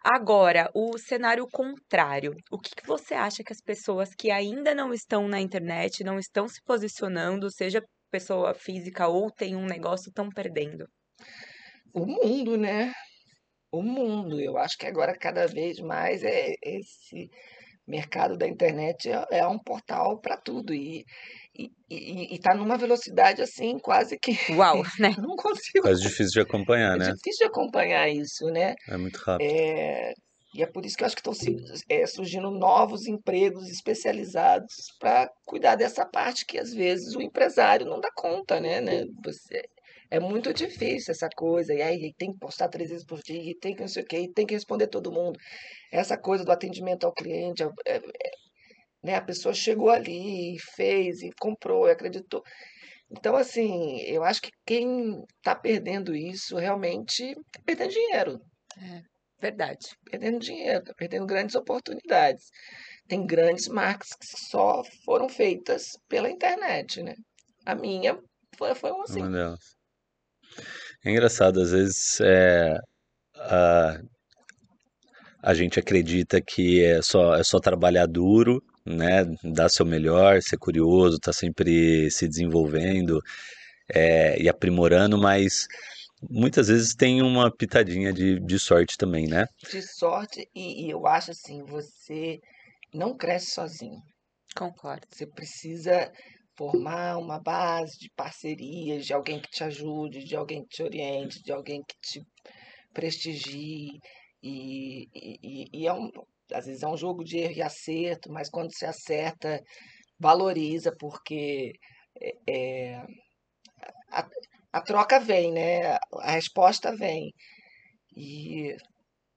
Agora, o cenário contrário. O que, que você acha que as pessoas que ainda não estão na internet, não estão se posicionando, seja pessoa física ou tem um negócio, estão perdendo? O mundo, né? O mundo. Eu acho que agora cada vez mais é esse mercado da internet é, é um portal para tudo. E, e está numa velocidade assim, quase que. Uau, né? não consigo. Quase difícil de acompanhar, é né? É difícil de acompanhar isso, né? É muito rápido. É, e é por isso que eu acho que estão é, surgindo novos empregos especializados para cuidar dessa parte que às vezes o empresário não dá conta, né? né? Você, é muito difícil essa coisa, e aí tem que postar três vezes por dia, e tem que não sei o quê, e tem que responder todo mundo. Essa coisa do atendimento ao cliente, é, é, né? A pessoa chegou ali, e fez, e comprou, e acreditou. Então, assim, eu acho que quem está perdendo isso realmente está perdendo dinheiro. É, verdade. Perdendo dinheiro, está perdendo grandes oportunidades. Tem grandes marcas que só foram feitas pela internet, né? A minha foi, foi um assim. Uma delas. É engraçado, às vezes é, a, a gente acredita que é só, é só trabalhar duro né, dar seu melhor, ser curioso, estar tá sempre se desenvolvendo é, e aprimorando, mas muitas vezes tem uma pitadinha de, de sorte também, né? De sorte, e, e eu acho assim, você não cresce sozinho. Concordo. Você precisa formar uma base de parcerias, de alguém que te ajude, de alguém que te oriente, de alguém que te prestigie. E, e, e é um, às vezes é um jogo de erro e acerto, mas quando se acerta, valoriza, porque é, a, a, troca vem, né? A resposta vem. E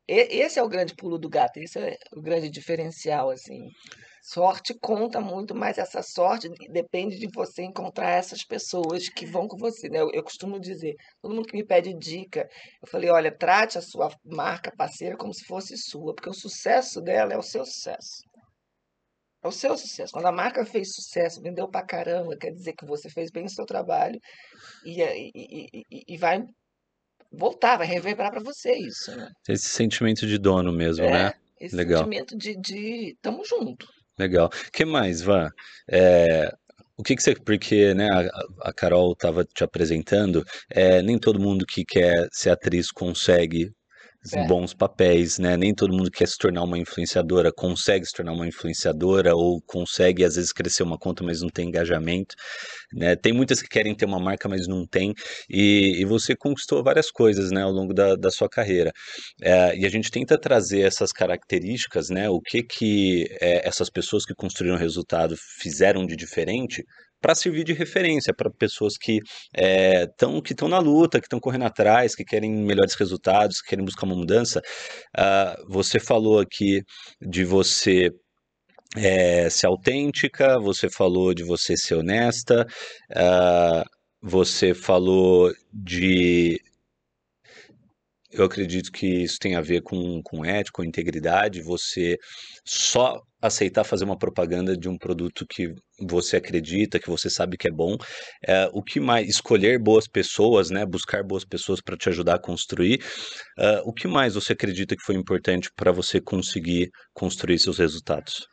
esse é o grande pulo do gato, esse é o grande diferencial, assim. Sorte conta muito, mas essa sorte depende de você encontrar essas pessoas que vão com você. Né? Eu, eu, costumo dizer, todo mundo que me pede dica, eu falei, olha, trate a sua marca parceira como se fosse sua, porque o sucesso dela é o seu sucesso. É o seu sucesso. Quando a marca fez sucesso, vendeu pra caramba, quer dizer que você fez bem o seu trabalho e, e, e, e vai voltar, vai reverberar para você isso. Né? Esse sentimento de dono mesmo, é, né? Esse Legal. sentimento de, de tamo junto. Legal. que mais, Van? É, o que, que você. Porque né, a, a Carol estava te apresentando, é, nem todo mundo que quer ser atriz consegue é. bons papéis, né? Nem todo mundo quer se tornar uma influenciadora, consegue se tornar uma influenciadora ou consegue às vezes crescer uma conta, mas não tem engajamento, né? Tem muitas que querem ter uma marca, mas não tem. E, e você conquistou várias coisas, né, ao longo da, da sua carreira. É, e a gente tenta trazer essas características, né? O que que é, essas pessoas que construíram resultado fizeram de diferente para servir de referência para pessoas que estão é, que estão na luta, que estão correndo atrás, que querem melhores resultados, que querem buscar uma mudança. Uh, você falou aqui de você é, ser autêntica, você falou de você ser honesta, uh, você falou de eu acredito que isso tem a ver com, com ética, com integridade, você só aceitar fazer uma propaganda de um produto que você acredita, que você sabe que é bom. É, o que mais? Escolher boas pessoas, né? Buscar boas pessoas para te ajudar a construir. Uh, o que mais você acredita que foi importante para você conseguir construir seus resultados?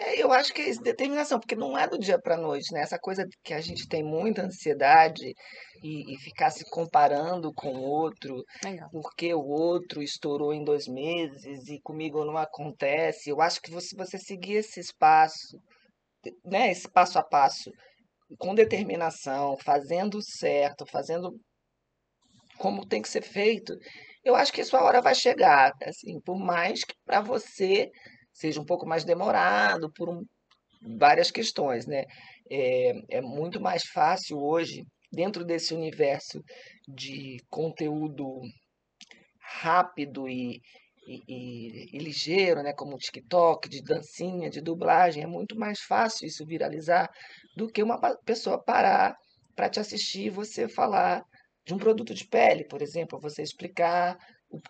É, eu acho que é determinação, porque não é do dia para noite, né? Essa coisa que a gente tem muita ansiedade e, e ficar se comparando com o outro, Legal. porque o outro estourou em dois meses e comigo não acontece. Eu acho que se você, você seguir esse espaço, né? Esse passo a passo, com determinação, fazendo certo, fazendo como tem que ser feito, eu acho que a sua hora vai chegar, assim, por mais que para você seja um pouco mais demorado por um, várias questões, né? É, é muito mais fácil hoje, dentro desse universo de conteúdo rápido e, e, e, e, ligeiro, né, como o TikTok, de dancinha, de dublagem, é muito mais fácil isso viralizar do que uma pessoa parar para te assistir e você falar de um produto de pele, por exemplo, você explicar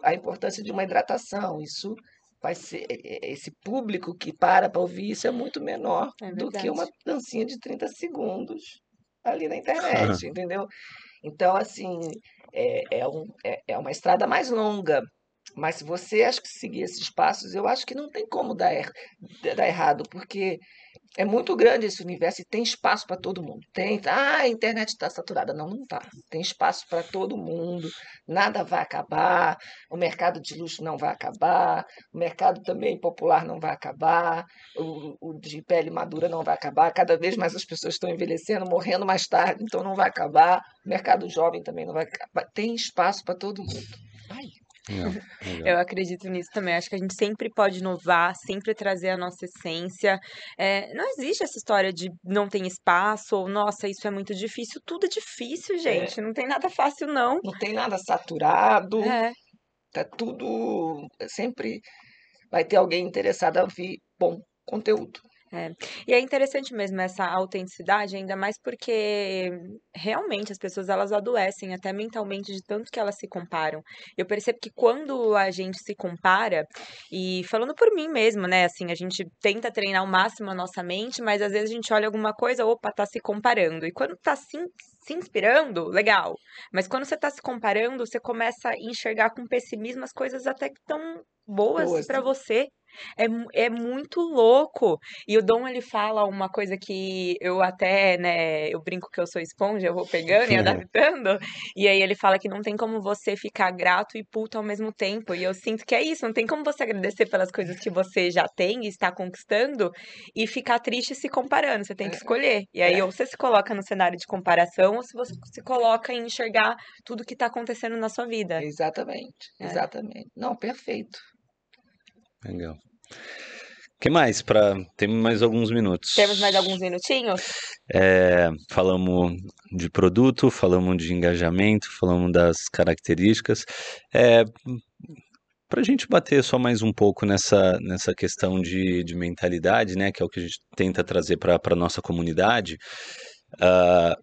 a importância de uma hidratação. Isso vai ser esse público que para para ouvir isso é muito menor é do que uma dancinha de 30 segundos ali na internet, entendeu? Então, assim, é, é, um, é, é uma estrada mais longa, mas se você acha que seguir esses passos, eu acho que não tem como dar, er dar errado, porque é muito grande esse universo e tem espaço para todo mundo. Tem, ah, a internet está saturada. Não, não está. Tem espaço para todo mundo. Nada vai acabar. O mercado de luxo não vai acabar. O mercado também popular não vai acabar. O, o de pele madura não vai acabar. Cada vez mais as pessoas estão envelhecendo, morrendo mais tarde, então não vai acabar. O mercado jovem também não vai acabar. Tem espaço para todo mundo. Eu acredito nisso também. Acho que a gente sempre pode inovar, sempre trazer a nossa essência. É, não existe essa história de não tem espaço ou nossa, isso é muito difícil. Tudo é difícil, é. gente. É. Não tem nada fácil, não. Não tem nada saturado. É. Tá tudo. Sempre vai ter alguém interessado a ouvir bom conteúdo. É. E é interessante mesmo essa autenticidade, ainda mais porque realmente as pessoas elas adoecem até mentalmente de tanto que elas se comparam. Eu percebo que quando a gente se compara, e falando por mim mesmo, né, assim, a gente tenta treinar ao máximo a nossa mente, mas às vezes a gente olha alguma coisa, opa, tá se comparando. E quando tá se, se inspirando, legal. Mas quando você tá se comparando, você começa a enxergar com pessimismo as coisas até que estão boas, boas para você. É, é muito louco. E o Dom, ele fala uma coisa que eu até, né, eu brinco que eu sou esponja, eu vou pegando e adaptando. E aí ele fala que não tem como você ficar grato e puto ao mesmo tempo. E eu sinto que é isso, não tem como você agradecer pelas coisas que você já tem e está conquistando e ficar triste se comparando. Você tem que é. escolher. E aí, é. ou você se coloca no cenário de comparação, ou se você se coloca em enxergar tudo que está acontecendo na sua vida. Exatamente, é. exatamente. Não, perfeito. Legal. O que mais? Pra... Temos mais alguns minutos. Temos mais alguns minutinhos? É, falamos de produto, falamos de engajamento, falamos das características. É, para a gente bater só mais um pouco nessa, nessa questão de, de mentalidade, né, que é o que a gente tenta trazer para a nossa comunidade, uh,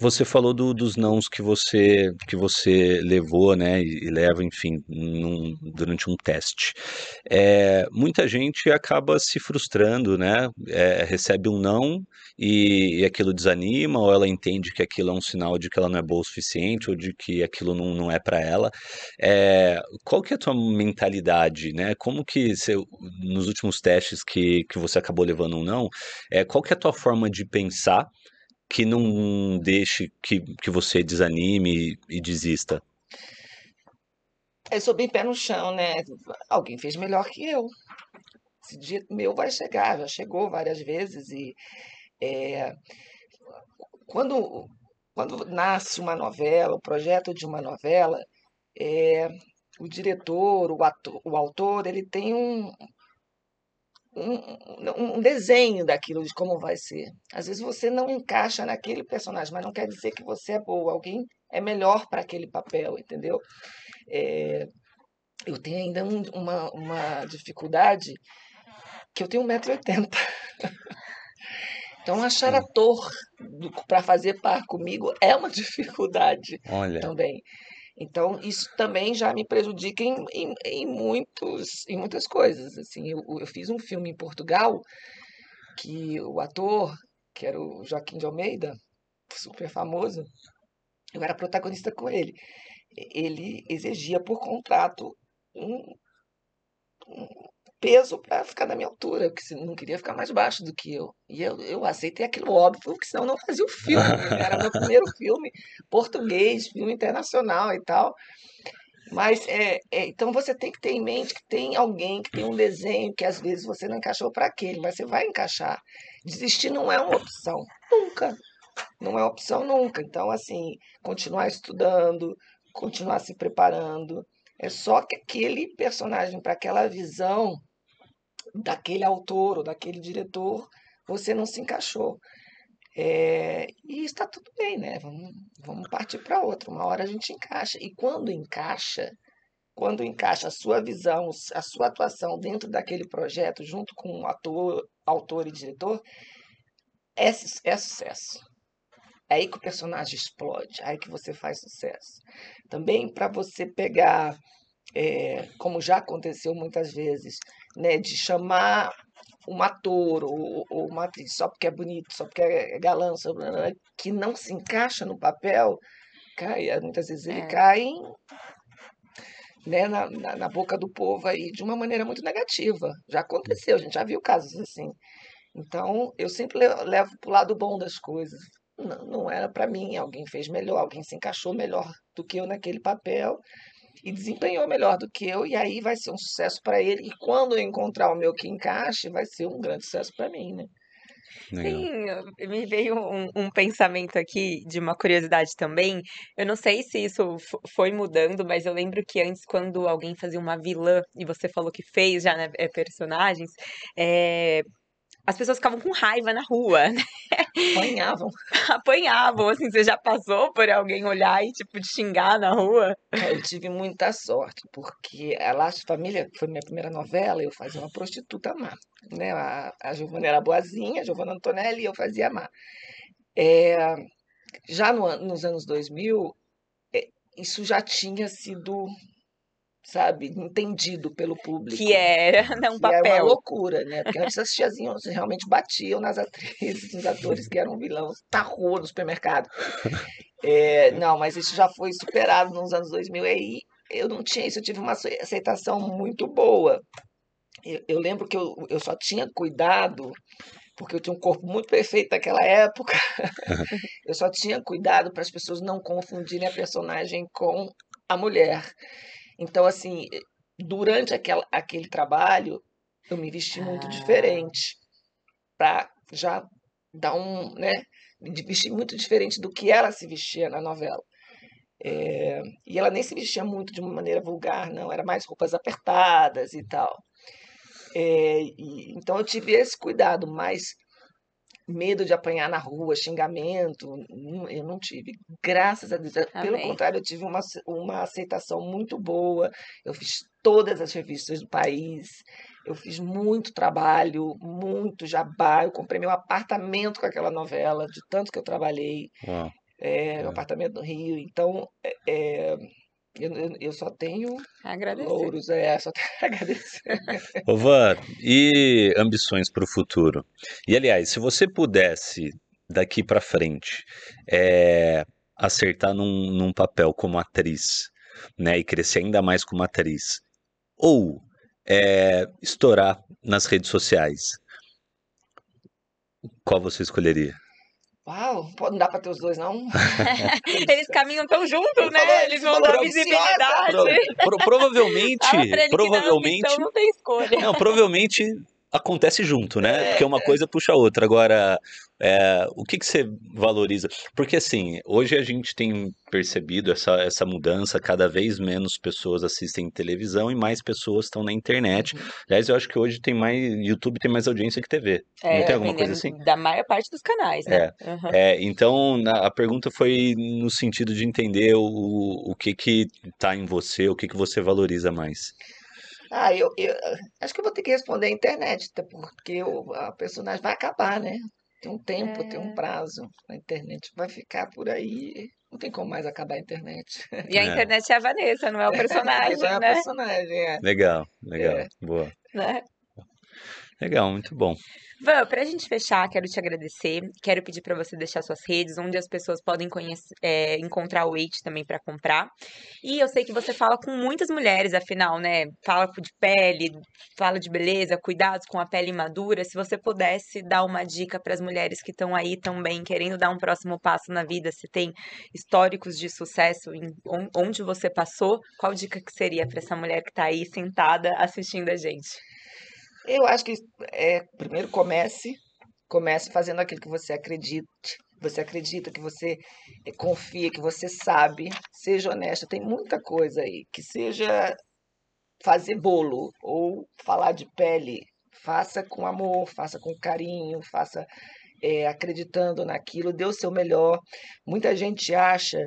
você falou do, dos nãos que você que você levou, né, e, e leva, enfim, num, durante um teste. É, muita gente acaba se frustrando, né? É, recebe um não e, e, aquilo desanima, ou ela entende que aquilo é um sinal de que ela não é boa o suficiente, ou de que aquilo não, não é para ela. É, qual que é a tua mentalidade, né? Como que você, nos últimos testes que, que você acabou levando um não, é, qual que é a tua forma de pensar? Que não deixe que, que você desanime e, desista? Eu sou bem pé no chão, né? Alguém fez melhor que eu. Esse dia meu vai chegar, já chegou várias vezes e é, quando, quando nasce uma novela, o projeto de uma novela, é, o diretor, o, ator, o autor, ele tem um, um, um, desenho daquilo, de como vai ser. Às vezes você não encaixa naquele personagem, mas não quer dizer que você é boa. Alguém é melhor para aquele papel, entendeu? É, eu tenho ainda um, uma, uma dificuldade que eu tenho 1,80m. Então, achar ator para fazer par comigo é uma dificuldade Olha. também. Então, isso também já me prejudica em, em, em muitos, em muitas coisas. Assim, eu, eu, fiz um filme em Portugal que o ator, que era o Joaquim de Almeida, super famoso, eu era protagonista com ele. Ele exigia por contrato um, um peso para ficar na minha altura, porque não queria ficar mais baixo do que eu. E eu, eu aceitei aquilo óbvio, porque senão eu não fazia o filme. Né? Era meu primeiro filme português, filme internacional e tal. Mas é, é, então você tem que ter em mente que tem alguém que tem um desenho que às vezes você não encaixou para aquele, mas você vai encaixar. Desistir não é uma opção, nunca. Não é opção nunca. Então, assim, continuar estudando, continuar se preparando. É só que aquele personagem, para aquela visão, daquele autor ou daquele diretor, você não se encaixou. É, e está tudo bem, né? Vamos, vamos partir para outra. Uma hora a gente encaixa. E quando encaixa, quando encaixa a sua visão, a sua atuação dentro daquele projeto, junto com o ator, autor e diretor, é, é sucesso. É aí que o personagem explode, é aí que você faz sucesso. Também para você pegar, é, como já aconteceu muitas vezes, né, de chamar um ator ou, ou, uma atriz só porque é bonito, só porque é galã, só, que não se encaixa no papel, cai, muitas vezes ele é. cai né, na, na, na, boca do povo aí de uma maneira muito negativa. Já aconteceu, a gente já viu casos assim. Então, eu sempre levo para o lado bom das coisas. Não, não era para mim, alguém fez melhor, alguém se encaixou melhor do que eu naquele papel e desempenhou melhor do que eu, e aí vai ser um sucesso para ele. E quando eu encontrar o meu que encaixe, vai ser um grande sucesso para mim, né? Sim, me veio um, um, pensamento aqui de uma curiosidade também. Eu não sei se isso foi mudando, mas eu lembro que antes, quando alguém fazia uma vilã, e você falou que fez já, né, personagens, é, as pessoas ficavam com raiva na rua, né? Apanhavam. Apanhavam, assim, você já passou por alguém olhar e, tipo, te xingar na rua? Eu tive muita sorte, porque a Laço Família foi minha primeira novela, eu fazia uma prostituta má, né? A, a Giovana era boazinha, a Giovana Antonelli, eu fazia má. É, já no, nos anos 2000, é, isso já tinha sido sabe, entendido pelo público. Que era né, um que papel. Era uma loucura, né? Porque antes as tiazinhas realmente batiam nas atrizes, nos atores que eram vilões na rua, no supermercado. É, não, mas isso já foi superado nos anos 2000. E aí eu não tinha isso, eu tive uma aceitação muito boa. Eu, eu lembro que eu, eu só tinha cuidado porque eu tinha um corpo muito perfeito naquela época. eu só tinha cuidado para as pessoas não confundirem a personagem com a mulher. Então, assim, durante aquela, aquele trabalho, eu me vesti muito ah. diferente para já dar um, né, me vestir muito diferente do que ela se vestia na novela. É, e ela nem se vestia muito de uma maneira vulgar, não, era mais roupas apertadas e tal. É, e, então eu tive esse cuidado, mas medo de apanhar na rua, xingamento, eu não tive. Graças a Deus. Amém. Pelo contrário, eu tive uma, uma aceitação muito boa. Eu fiz todas as revistas do país. Eu fiz muito trabalho, muito jabá. Eu comprei meu apartamento com aquela novela, de tanto que eu trabalhei. Uau. É, é. apartamento no Rio. Então, é, é eu, eu, só tenho agradecer. louros, é, só tenho agradecer. Ô Van, e ambições para o futuro? E aliás, se você pudesse, daqui para frente, é, acertar num, num papel como atriz, né, e crescer ainda mais como atriz, ou é, estourar nas redes sociais, qual você escolheria? Uau, não dá pra ter os dois, não? Eles caminham tão juntos, né? Eles ele vão dar visibilidade. Pro- pro- provavelmente, na provavelmente, não tem escolha. não, provavelmente acontece junto, né? Porque É. uma coisa puxa a outra. Agora, é, o que que você valoriza? Porque assim, hoje a gente tem percebido essa, essa mudança, cada vez menos pessoas assistem televisão e mais pessoas estão na internet. Uhum. Aliás, eu acho que hoje tem mais, YouTube tem mais audiência que TV. Não tem alguma coisa assim? Da maior parte dos canais, né? Aham. É, então na- a pergunta foi no sentido de entender o, o que que tá em você, o que que você valoriza mais. Ah, eu, eu acho que eu vou ter que responder a internet, até porque o, a personagem vai acabar, né? Tem um tempo, tem É. um prazo. A internet vai ficar por aí. Não tem como mais acabar a internet. E a É. internet é a Vanessa, não é o personagem, Já é a né? personagem, é. Legal, legal, É. boa. Né? Legal, muito bom. Van, pra gente fechar, quero te agradecer. Quero pedir pra você deixar suas redes, onde as pessoas podem conhecer, é, encontrar o Wait também pra comprar. E eu sei que você fala com muitas mulheres, afinal, né? Fala de pele, fala de beleza, cuidados com a pele madura. Se você pudesse dar uma dica para as mulheres que estão aí também querendo dar um próximo passo na vida, se tem históricos de sucesso em on- onde você passou, qual dica que seria pra essa mulher que tá aí sentada assistindo a gente? Eu acho que é, primeiro comece, comece fazendo aquilo que você acredite. Você acredita que você eh, confia, que você sabe, seja honesta. Tem muita coisa aí, que seja fazer bolo ou falar de pele, faça com amor, faça com carinho, faça eh, acreditando naquilo, dê o seu melhor. Muita gente acha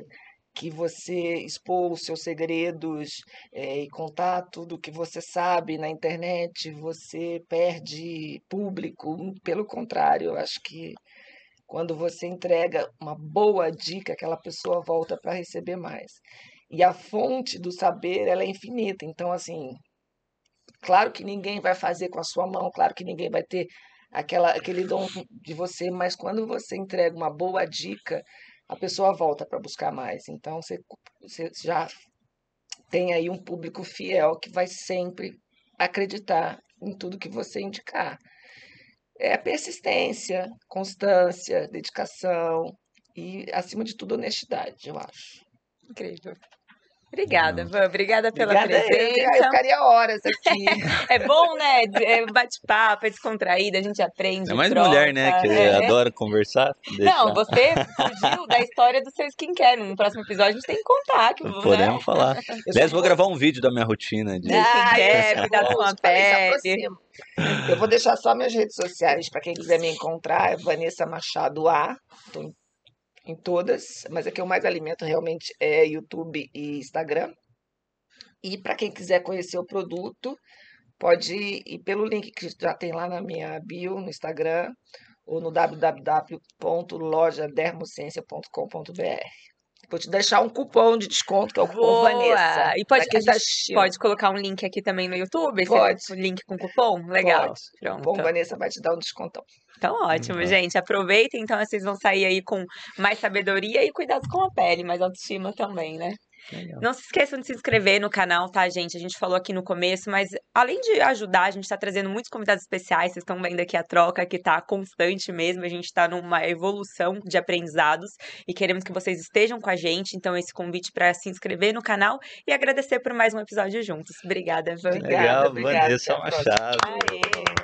que você expor os seus segredos eh, e contar tudo que você sabe na internet, você perde público. Pelo contrário, eu acho que quando você entrega uma boa dica, aquela pessoa volta para receber mais. E a fonte do saber, ela é infinita. Então, assim, claro que ninguém vai fazer com a sua mão, claro que ninguém vai ter aquela, aquele dom de você, mas quando você entrega uma boa dica, a pessoa volta para buscar mais. Então, você, você já tem aí um público fiel que vai sempre acreditar em tudo que você indicar. É persistência, constância, dedicação e, acima de tudo, honestidade, eu acho. Incrível. Obrigada, Van. Obrigada pela Obrigada a ele, eu presença. ficaria horas aqui. É bom, né? É bate-papo, é descontraído, a gente aprende. É mais troca, mulher, né, que é. adora conversar. Não, deixar. você fugiu da história do seu skincare. No próximo episódio a gente tem que contar. Que, né? Podemos falar. Eu Aliás, vou gravar um vídeo da minha rotina de. Ah, skincare, cuidado com a pele. aproxima. Eu vou deixar só minhas redes sociais para quem quiser me encontrar. É Vanessa Machado A. Em, em todas, mas a que eu mais alimento realmente é YouTube e Instagram. E para quem quiser conhecer o produto, pode ir pelo link que já tem lá na minha bio no Instagram ou no www.lojadermocência.com.br. Vou te deixar um cupom de desconto, que é o cupom Boa! Vanessa. E pode, tá pode colocar um link aqui também no YouTube? Esse Pode. link com cupom? Legal. Pode. Pronto. Bom, Vanessa vai te dar um descontão. Então, ótimo, Legal. gente. Aproveitem, então, vocês vão sair aí com mais sabedoria e cuidados com a pele, mais autoestima também, né? Legal. Não se esqueçam de se inscrever no canal, tá, gente? A gente falou aqui no começo, mas além de ajudar, a gente tá trazendo muitos convidados especiais. Vocês estão vendo aqui a troca que tá constante mesmo. A gente tá numa evolução de aprendizados e queremos que vocês estejam com a gente. Então, esse convite para se inscrever no canal e agradecer por mais um episódio juntos. Obrigada, Van. Obrigada, Legal, obrigada. Vanessa Até a próxima. Machado. Aê.